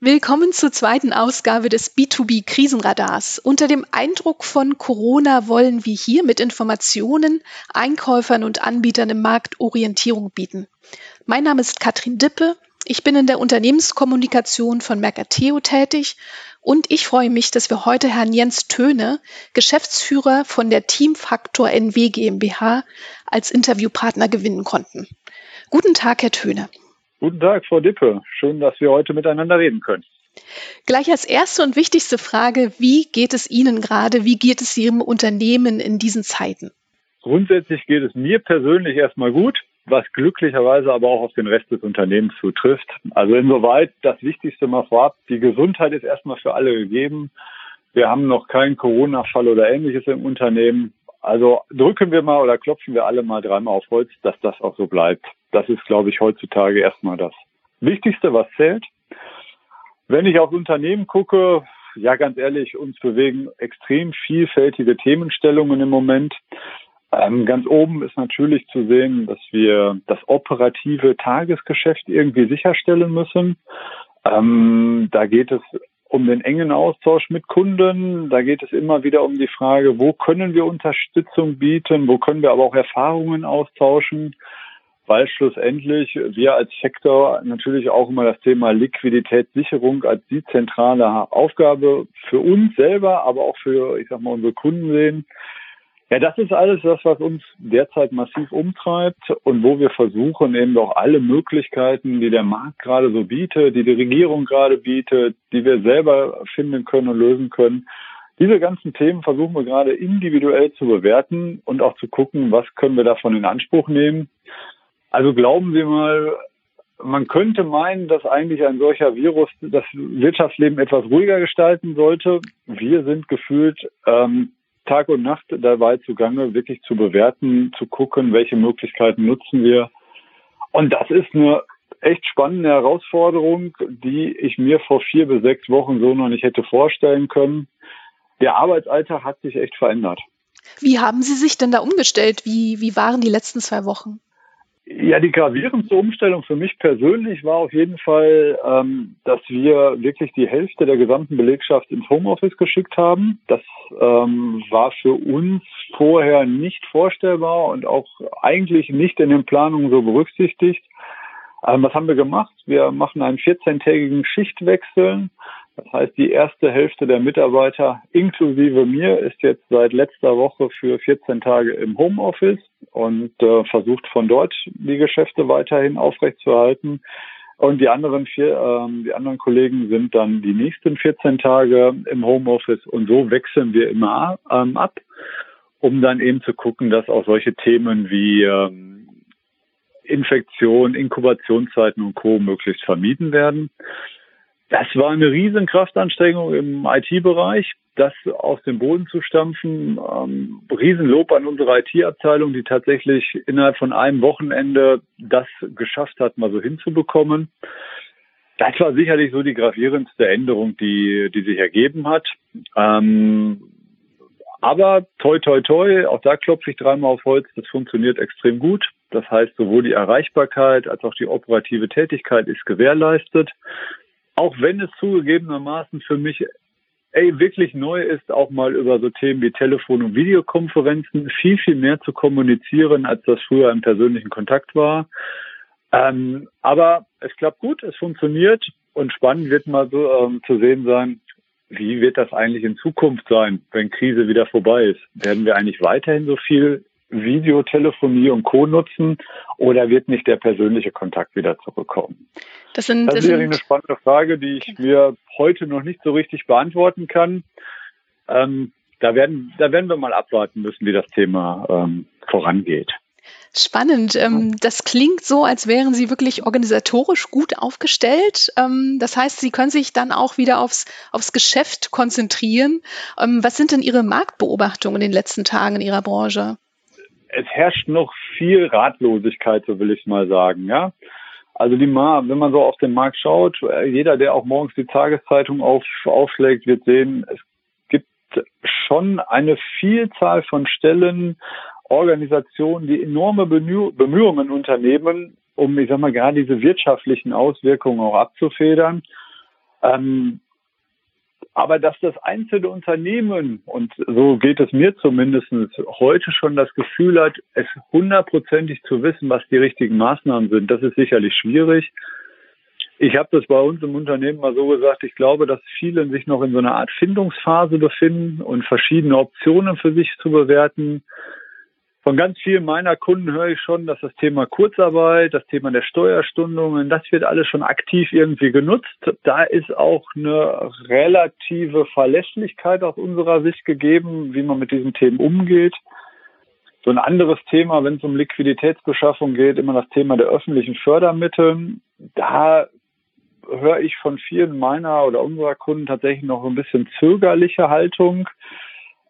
Willkommen zur zweiten Ausgabe des B2B Krisenradars. Unter dem Eindruck von Corona wollen wir hier mit Informationen Einkäufern und Anbietern im Markt Orientierung bieten. Mein Name ist Katrin Dippe. Ich bin in der Unternehmenskommunikation von Mercateo tätig und ich freue mich, dass wir heute Herrn Jens Töne, Geschäftsführer von der Teamfaktor NW GmbH, als Interviewpartner gewinnen konnten. Guten Tag, Herr Töne. Guten Tag, Frau Dippe. Schön, dass wir heute miteinander reden können. Gleich als erste und wichtigste Frage, wie geht es Ihnen gerade? Wie geht es Ihrem Unternehmen in diesen Zeiten? Grundsätzlich geht es mir persönlich erstmal gut, was glücklicherweise aber auch auf den Rest des Unternehmens zutrifft. Also insoweit das Wichtigste mal vorab, die Gesundheit ist erstmal für alle gegeben. Wir haben noch keinen Corona-Fall oder ähnliches im Unternehmen. Also drücken wir mal oder klopfen wir alle mal dreimal auf Holz, dass das auch so bleibt. Das ist, glaube ich, heutzutage erstmal das Wichtigste, was zählt. Wenn ich aufs Unternehmen gucke, ja, ganz ehrlich, uns bewegen extrem vielfältige Themenstellungen im Moment. Ähm, ganz oben ist natürlich zu sehen, dass wir das operative Tagesgeschäft irgendwie sicherstellen müssen. Ähm, da geht es um den engen Austausch mit Kunden. Da geht es immer wieder um die Frage, wo können wir Unterstützung bieten, wo können wir aber auch Erfahrungen austauschen, weil schlussendlich wir als Sektor natürlich auch immer das Thema Liquiditätssicherung als die zentrale Aufgabe für uns selber, aber auch für, ich sag mal, unsere Kunden sehen. Ja, das ist alles das, was uns derzeit massiv umtreibt und wo wir versuchen, eben auch alle Möglichkeiten, die der Markt gerade so bietet, die die Regierung gerade bietet, die wir selber finden können und lösen können. Diese ganzen Themen versuchen wir gerade individuell zu bewerten und auch zu gucken, was können wir davon in Anspruch nehmen. Also glauben Sie mal, man könnte meinen, dass eigentlich ein solcher Virus das Wirtschaftsleben etwas ruhiger gestalten sollte. Wir sind gefühlt ähm, Tag und Nacht dabei zugange, wirklich zu bewerten, zu gucken, welche Möglichkeiten nutzen wir. Und das ist eine echt spannende Herausforderung, die ich mir vor vier bis sechs Wochen so noch nicht hätte vorstellen können. Der Arbeitsalltag hat sich echt verändert. Wie haben Sie sich denn da umgestellt? Wie, wie waren die letzten zwei Wochen? Ja, die gravierendste Umstellung für mich persönlich war auf jeden Fall, ähm, dass wir wirklich die Hälfte der gesamten Belegschaft ins Homeoffice geschickt haben. Das ähm, war für uns vorher nicht vorstellbar und auch eigentlich nicht in den Planungen so berücksichtigt. Ähm, was haben wir gemacht? Wir machen einen 14-tägigen Schichtwechsel. Das heißt, die erste Hälfte der Mitarbeiter inklusive mir ist jetzt seit letzter Woche für 14 Tage im Homeoffice und äh, versucht von dort die Geschäfte weiterhin aufrechtzuerhalten. Und die anderen vier, ähm, die anderen Kollegen sind dann die nächsten 14 Tage im Homeoffice und so wechseln wir immer ähm, ab, um dann eben zu gucken, dass auch solche Themen wie ähm, Infektion, Inkubationszeiten und Co. möglichst vermieden werden. Das war eine riesen Kraftanstrengung im IT-Bereich, das aus dem Boden zu stampfen. Ähm, Riesenlob an unsere IT-Abteilung, die tatsächlich innerhalb von einem Wochenende das geschafft hat, mal so hinzubekommen. Das war sicherlich so die gravierendste Änderung, die, die sich ergeben hat. Ähm, aber toi, toi, toi, auch da klopfe ich dreimal auf Holz, das funktioniert extrem gut. Das heißt, sowohl die Erreichbarkeit als auch die operative Tätigkeit ist gewährleistet auch wenn es zugegebenermaßen für mich ey, wirklich neu ist, auch mal über so Themen wie Telefon- und Videokonferenzen viel, viel mehr zu kommunizieren, als das früher im persönlichen Kontakt war. Ähm, aber es klappt gut, es funktioniert und spannend wird mal so ähm, zu sehen sein, wie wird das eigentlich in Zukunft sein, wenn Krise wieder vorbei ist? Werden wir eigentlich weiterhin so viel Videotelefonie und Co. nutzen oder wird nicht der persönliche Kontakt wieder zurückkommen? Das, sind, das, das ist sicherlich eine spannende Frage, die ich mir heute noch nicht so richtig beantworten kann. Ähm, da werden, da werden wir mal abwarten müssen, wie das Thema ähm, vorangeht. Spannend. Ähm, das klingt so, als wären Sie wirklich organisatorisch gut aufgestellt. Ähm, das heißt, Sie können sich dann auch wieder aufs, aufs Geschäft konzentrieren. Ähm, was sind denn Ihre Marktbeobachtungen in den letzten Tagen in Ihrer Branche? Es herrscht noch viel Ratlosigkeit, so will ich mal sagen, ja. Also die Ma wenn man so auf den Markt schaut, jeder, der auch morgens die Tageszeitung auf, aufschlägt, wird sehen, es gibt schon eine Vielzahl von Stellen, Organisationen, die enorme Bemühungen unternehmen, um, ich sag mal, gerade diese wirtschaftlichen Auswirkungen auch abzufedern. Ähm, aber dass das einzelne Unternehmen, und so geht es mir zumindest, heute schon das Gefühl hat, es hundertprozentig zu wissen, was die richtigen Maßnahmen sind, das ist sicherlich schwierig. Ich habe das bei uns im Unternehmen mal so gesagt, ich glaube, dass viele sich noch in so einer Art Findungsphase befinden und verschiedene Optionen für sich zu bewerten. Von ganz vielen meiner Kunden höre ich schon, dass das Thema Kurzarbeit, das Thema der Steuerstundungen, das wird alles schon aktiv irgendwie genutzt. Da ist auch eine relative Verlässlichkeit aus unserer Sicht gegeben, wie man mit diesen Themen umgeht. So ein anderes Thema, wenn es um Liquiditätsbeschaffung geht, immer das Thema der öffentlichen Fördermittel. Da höre ich von vielen meiner oder unserer Kunden tatsächlich noch ein bisschen zögerliche Haltung.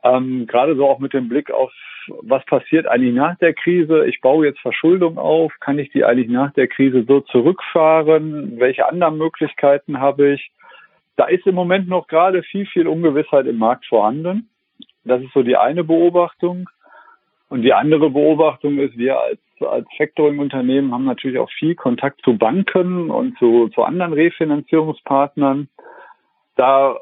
Ähm, gerade so auch mit dem Blick auf, was passiert eigentlich nach der Krise? Ich baue jetzt Verschuldung auf. Kann ich die eigentlich nach der Krise so zurückfahren? Welche anderen Möglichkeiten habe ich? Da ist im Moment noch gerade viel, viel Ungewissheit im Markt vorhanden. Das ist so die eine Beobachtung. Und die andere Beobachtung ist, wir als, als Factoring-Unternehmen haben natürlich auch viel Kontakt zu Banken und zu, zu anderen Refinanzierungspartnern. Da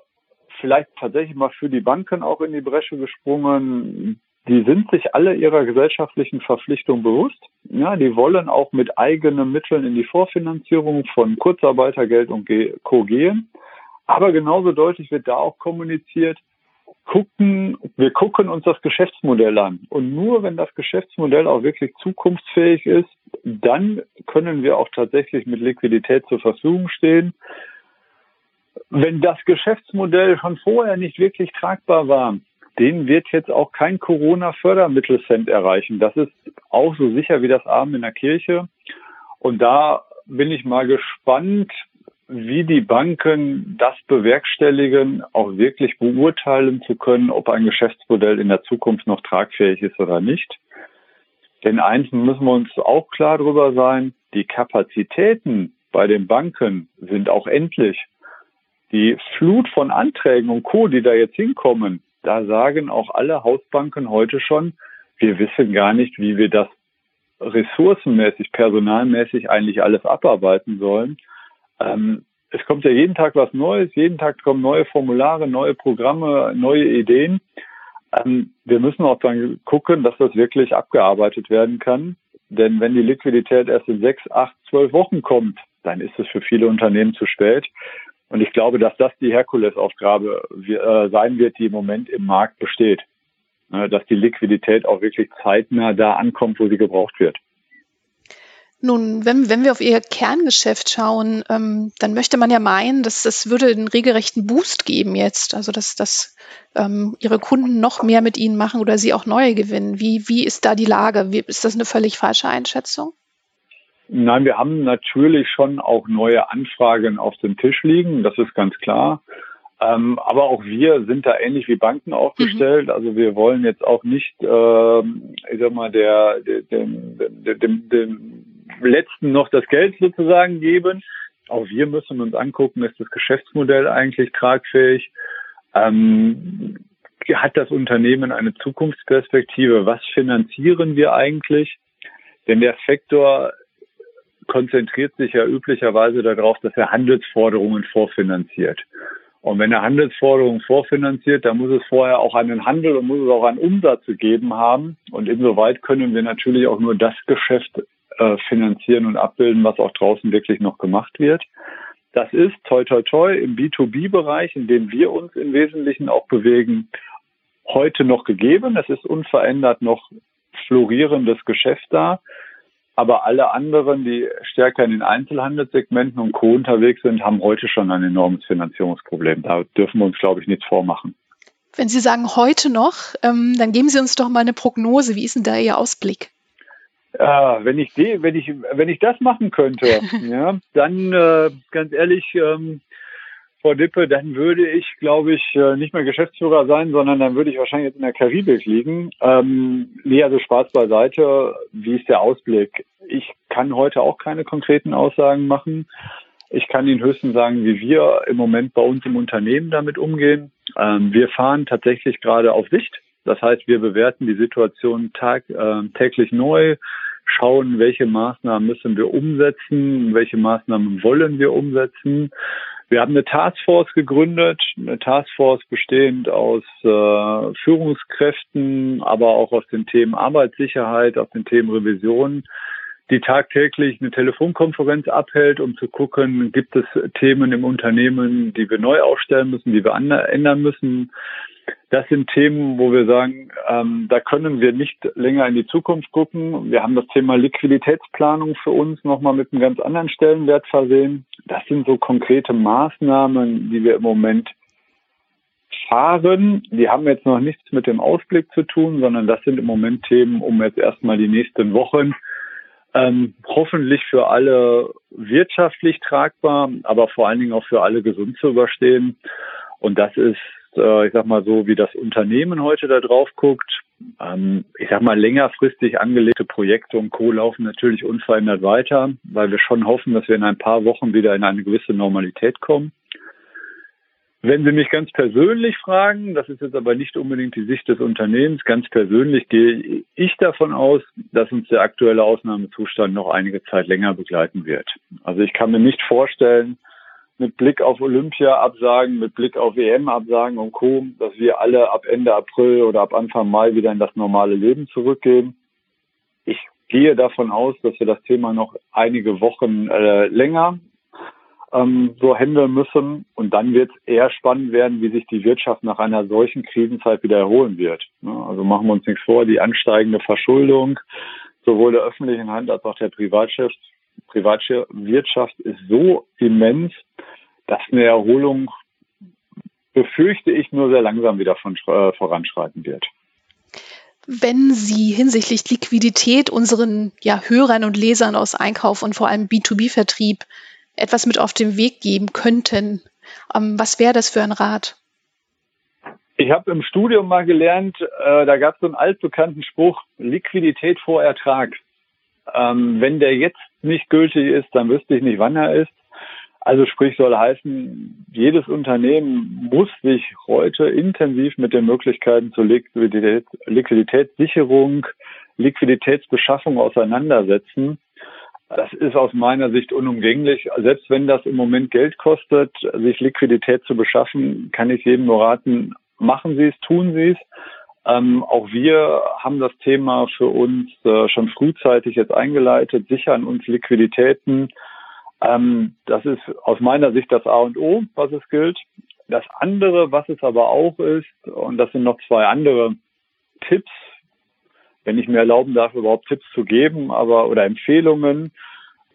vielleicht tatsächlich mal für die Banken auch in die Bresche gesprungen. Die sind sich alle ihrer gesellschaftlichen Verpflichtung bewusst. Ja, die wollen auch mit eigenen Mitteln in die Vorfinanzierung von Kurzarbeitergeld und Co. gehen. Aber genauso deutlich wird da auch kommuniziert, gucken, wir gucken uns das Geschäftsmodell an. Und nur wenn das Geschäftsmodell auch wirklich zukunftsfähig ist, dann können wir auch tatsächlich mit Liquidität zur Verfügung stehen wenn das Geschäftsmodell schon vorher nicht wirklich tragbar war, den wird jetzt auch kein Corona-Fördermittelcent erreichen. Das ist auch so sicher wie das Abend in der Kirche. Und da bin ich mal gespannt, wie die Banken das bewerkstelligen, auch wirklich beurteilen zu können, ob ein Geschäftsmodell in der Zukunft noch tragfähig ist oder nicht. Denn eins müssen wir uns auch klar darüber sein, die Kapazitäten bei den Banken sind auch endlich die Flut von Anträgen und Co., die da jetzt hinkommen, da sagen auch alle Hausbanken heute schon, wir wissen gar nicht, wie wir das ressourcenmäßig, personalmäßig eigentlich alles abarbeiten sollen. Ähm, es kommt ja jeden Tag was Neues, jeden Tag kommen neue Formulare, neue Programme, neue Ideen. Ähm, wir müssen auch dann gucken, dass das wirklich abgearbeitet werden kann. Denn wenn die Liquidität erst in sechs, acht, zwölf Wochen kommt, dann ist es für viele Unternehmen zu spät. Und ich glaube, dass das die Herkulesaufgabe äh, sein wird, die im Moment im Markt besteht. Ne, dass die Liquidität auch wirklich zeitnah da ankommt, wo sie gebraucht wird. Nun, wenn, wenn wir auf Ihr Kerngeschäft schauen, ähm, dann möchte man ja meinen, dass das würde einen regelrechten Boost geben jetzt. Also dass, dass ähm, Ihre Kunden noch mehr mit Ihnen machen oder Sie auch neue gewinnen. Wie, wie ist da die Lage? Wie, ist das eine völlig falsche Einschätzung? Nein, wir haben natürlich schon auch neue Anfragen auf dem Tisch liegen, das ist ganz klar. Ähm, aber auch wir sind da ähnlich wie Banken aufgestellt. Mhm. Also wir wollen jetzt auch nicht, äh, ich sag mal, der, der, dem, dem, dem letzten noch das Geld sozusagen geben. Auch wir müssen uns angucken, ist das Geschäftsmodell eigentlich tragfähig? Ähm, hat das Unternehmen eine Zukunftsperspektive? Was finanzieren wir eigentlich? Denn der Sektor konzentriert sich ja üblicherweise darauf, dass er Handelsforderungen vorfinanziert. Und wenn er Handelsforderungen vorfinanziert, dann muss es vorher auch einen Handel und muss es auch einen Umsatz gegeben haben. Und insoweit können wir natürlich auch nur das Geschäft äh, finanzieren und abbilden, was auch draußen wirklich noch gemacht wird. Das ist toi toi toi im B2B-Bereich, in dem wir uns im Wesentlichen auch bewegen, heute noch gegeben. Es ist unverändert noch florierendes Geschäft da. Aber alle anderen, die stärker in den Einzelhandelssegmenten und Co. unterwegs sind, haben heute schon ein enormes Finanzierungsproblem. Da dürfen wir uns, glaube ich, nichts vormachen. Wenn Sie sagen heute noch, ähm, dann geben Sie uns doch mal eine Prognose. Wie ist denn da Ihr Ausblick? Ja, wenn ich die, wenn ich, wenn ich das machen könnte, ja, dann äh, ganz ehrlich, ähm, Frau Dippe, dann würde ich, glaube ich, äh, nicht mehr Geschäftsführer sein, sondern dann würde ich wahrscheinlich jetzt in der Karibik liegen. Ähm, nee, also Spaß beiseite. Wie ist der Ausblick? Ich kann heute auch keine konkreten Aussagen machen. Ich kann Ihnen höchstens sagen, wie wir im Moment bei uns im Unternehmen damit umgehen. Ähm, wir fahren tatsächlich gerade auf Sicht. Das heißt, wir bewerten die Situation tag, äh, täglich neu, schauen, welche Maßnahmen müssen wir umsetzen, welche Maßnahmen wollen wir umsetzen Wir haben eine Taskforce gegründet, eine Taskforce bestehend aus äh, Führungskräften, aber auch aus den Themen Arbeitssicherheit, aus den Themen Revision, die tagtäglich eine Telefonkonferenz abhält, um zu gucken, gibt es Themen im Unternehmen, die wir neu aufstellen müssen, die wir ändern müssen. Das sind Themen, wo wir sagen, ähm, da können wir nicht länger in die Zukunft gucken. Wir haben das Thema Liquiditätsplanung für uns nochmal mit einem ganz anderen Stellenwert versehen. Das sind so konkrete Maßnahmen, die wir im Moment fahren. Die haben jetzt noch nichts mit dem Ausblick zu tun, sondern das sind im Moment Themen, um jetzt erstmal die nächsten Wochen ähm, hoffentlich für alle wirtschaftlich tragbar, aber vor allen Dingen auch für alle gesund zu überstehen. Und das ist, ich sag mal so, wie das Unternehmen heute da drauf guckt. Ähm, ich sag mal, längerfristig angelegte Projekte und Co. laufen natürlich unverändert weiter, weil wir schon hoffen, dass wir in ein paar Wochen wieder in eine gewisse Normalität kommen. Wenn Sie mich ganz persönlich fragen, das ist jetzt aber nicht unbedingt die Sicht des Unternehmens, ganz persönlich gehe ich davon aus, dass uns der aktuelle Ausnahmezustand noch einige Zeit länger begleiten wird. Also ich kann mir nicht vorstellen, mit Blick auf Olympia-Absagen, mit Blick auf WM-Absagen und Co., dass wir alle ab Ende April oder ab Anfang Mai wieder in das normale Leben zurückgehen. Ich gehe davon aus, dass wir das Thema noch einige Wochen äh, länger ähm, so handeln müssen. Und dann wird es eher spannend werden, wie sich die Wirtschaft nach einer solchen Krisenzeit wieder erholen wird. Ne? Also machen wir uns nichts vor, die ansteigende Verschuldung sowohl der öffentlichen Hand als auch der Privatwirtschaft, Privatwirtschaft ist so immens, dass eine Erholung, befürchte ich, nur sehr langsam wieder von, äh, voranschreiten wird. Wenn Sie hinsichtlich Liquidität unseren ja, Hörern und Lesern aus Einkauf und vor allem B2B-Vertrieb etwas mit auf den Weg geben könnten, ähm, was wäre das für ein Rat? Ich habe im Studium mal gelernt, äh, da gab es so einen altbekannten Spruch, Liquidität vor Ertrag. Ähm, wenn der jetzt nicht gültig ist, dann wüsste ich nicht, wann er ist. Also sprich soll heißen, jedes Unternehmen muss sich heute intensiv mit den Möglichkeiten zur Liquidität, Liquiditätssicherung, Liquiditätsbeschaffung auseinandersetzen. Das ist aus meiner Sicht unumgänglich. Selbst wenn das im Moment Geld kostet, sich Liquidität zu beschaffen, kann ich jedem nur raten, machen Sie es, tun Sie es. Ähm, auch wir haben das Thema für uns äh, schon frühzeitig jetzt eingeleitet, sichern uns Liquiditäten. Ähm, das ist aus meiner Sicht das A und O, was es gilt. Das andere, was es aber auch ist, und das sind noch zwei andere Tipps, wenn ich mir erlauben darf, überhaupt Tipps zu geben, aber oder Empfehlungen.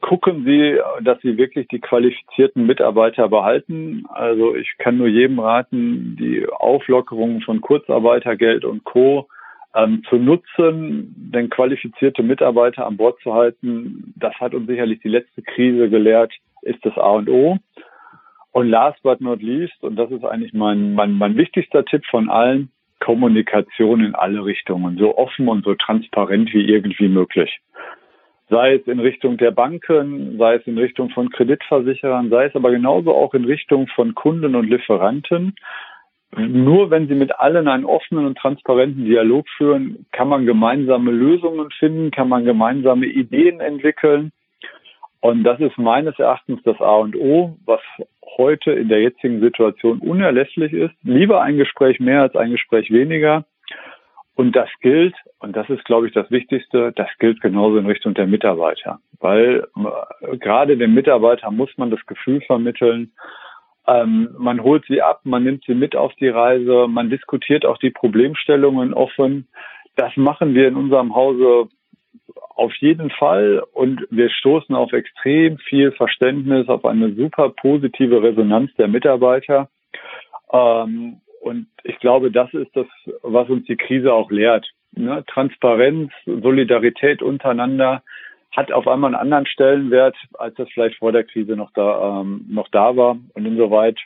Gucken Sie, dass Sie wirklich die qualifizierten Mitarbeiter behalten. Also ich kann nur jedem raten, die Auflockerung von Kurzarbeitergeld und Co. Ähm, zu nutzen, denn qualifizierte Mitarbeiter an Bord zu halten, das hat uns sicherlich die letzte Krise gelehrt, ist das A und O. Und last but not least, und das ist eigentlich mein, mein, mein wichtigster Tipp von allen, Kommunikation in alle Richtungen, so offen und so transparent wie irgendwie möglich. Sei es in Richtung der Banken, sei es in Richtung von Kreditversicherern, sei es aber genauso auch in Richtung von Kunden und Lieferanten. Nur wenn Sie mit allen einen offenen und transparenten Dialog führen, kann man gemeinsame Lösungen finden, kann man gemeinsame Ideen entwickeln. Und das ist meines Erachtens das A und O, was heute in der jetzigen Situation unerlässlich ist. Lieber ein Gespräch mehr als ein Gespräch weniger. Und das gilt, und das ist, glaube ich, das Wichtigste, das gilt genauso in Richtung der Mitarbeiter. Weil äh, gerade dem Mitarbeiter muss man das Gefühl vermitteln, ähm, man holt sie ab, man nimmt sie mit auf die Reise, man diskutiert auch die Problemstellungen offen. Das machen wir in unserem Hause auf jeden Fall und wir stoßen auf extrem viel Verständnis, auf eine super positive Resonanz der Mitarbeiter. Ähm, und ich glaube, das ist das, was uns die Krise auch lehrt. Ne? Transparenz, Solidarität untereinander hat auf einmal einen anderen Stellenwert, als das vielleicht vor der Krise noch da, ähm, noch da war. Und insoweit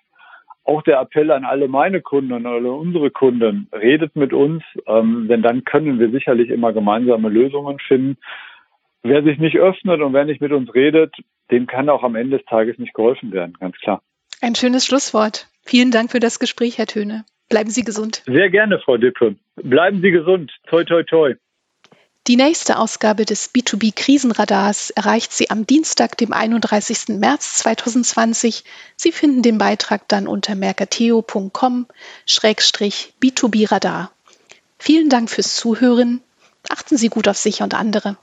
auch der Appell an alle meine Kunden und alle unsere Kunden, redet mit uns, ähm, denn dann können wir sicherlich immer gemeinsame Lösungen finden. Wer sich nicht öffnet und wer nicht mit uns redet, dem kann auch am Ende des Tages nicht geholfen werden, ganz klar. Ein schönes Schlusswort. Vielen Dank für das Gespräch, Herr Töne. Bleiben Sie gesund. Sehr gerne, Frau Dippe. Bleiben Sie gesund. Toi, toi, toi. Die nächste Ausgabe des B2B Krisenradars erreicht Sie am Dienstag, dem 31. März 2020. Sie finden den Beitrag dann unter mercateo.com-b2b Radar. Vielen Dank fürs Zuhören. Achten Sie gut auf sich und andere.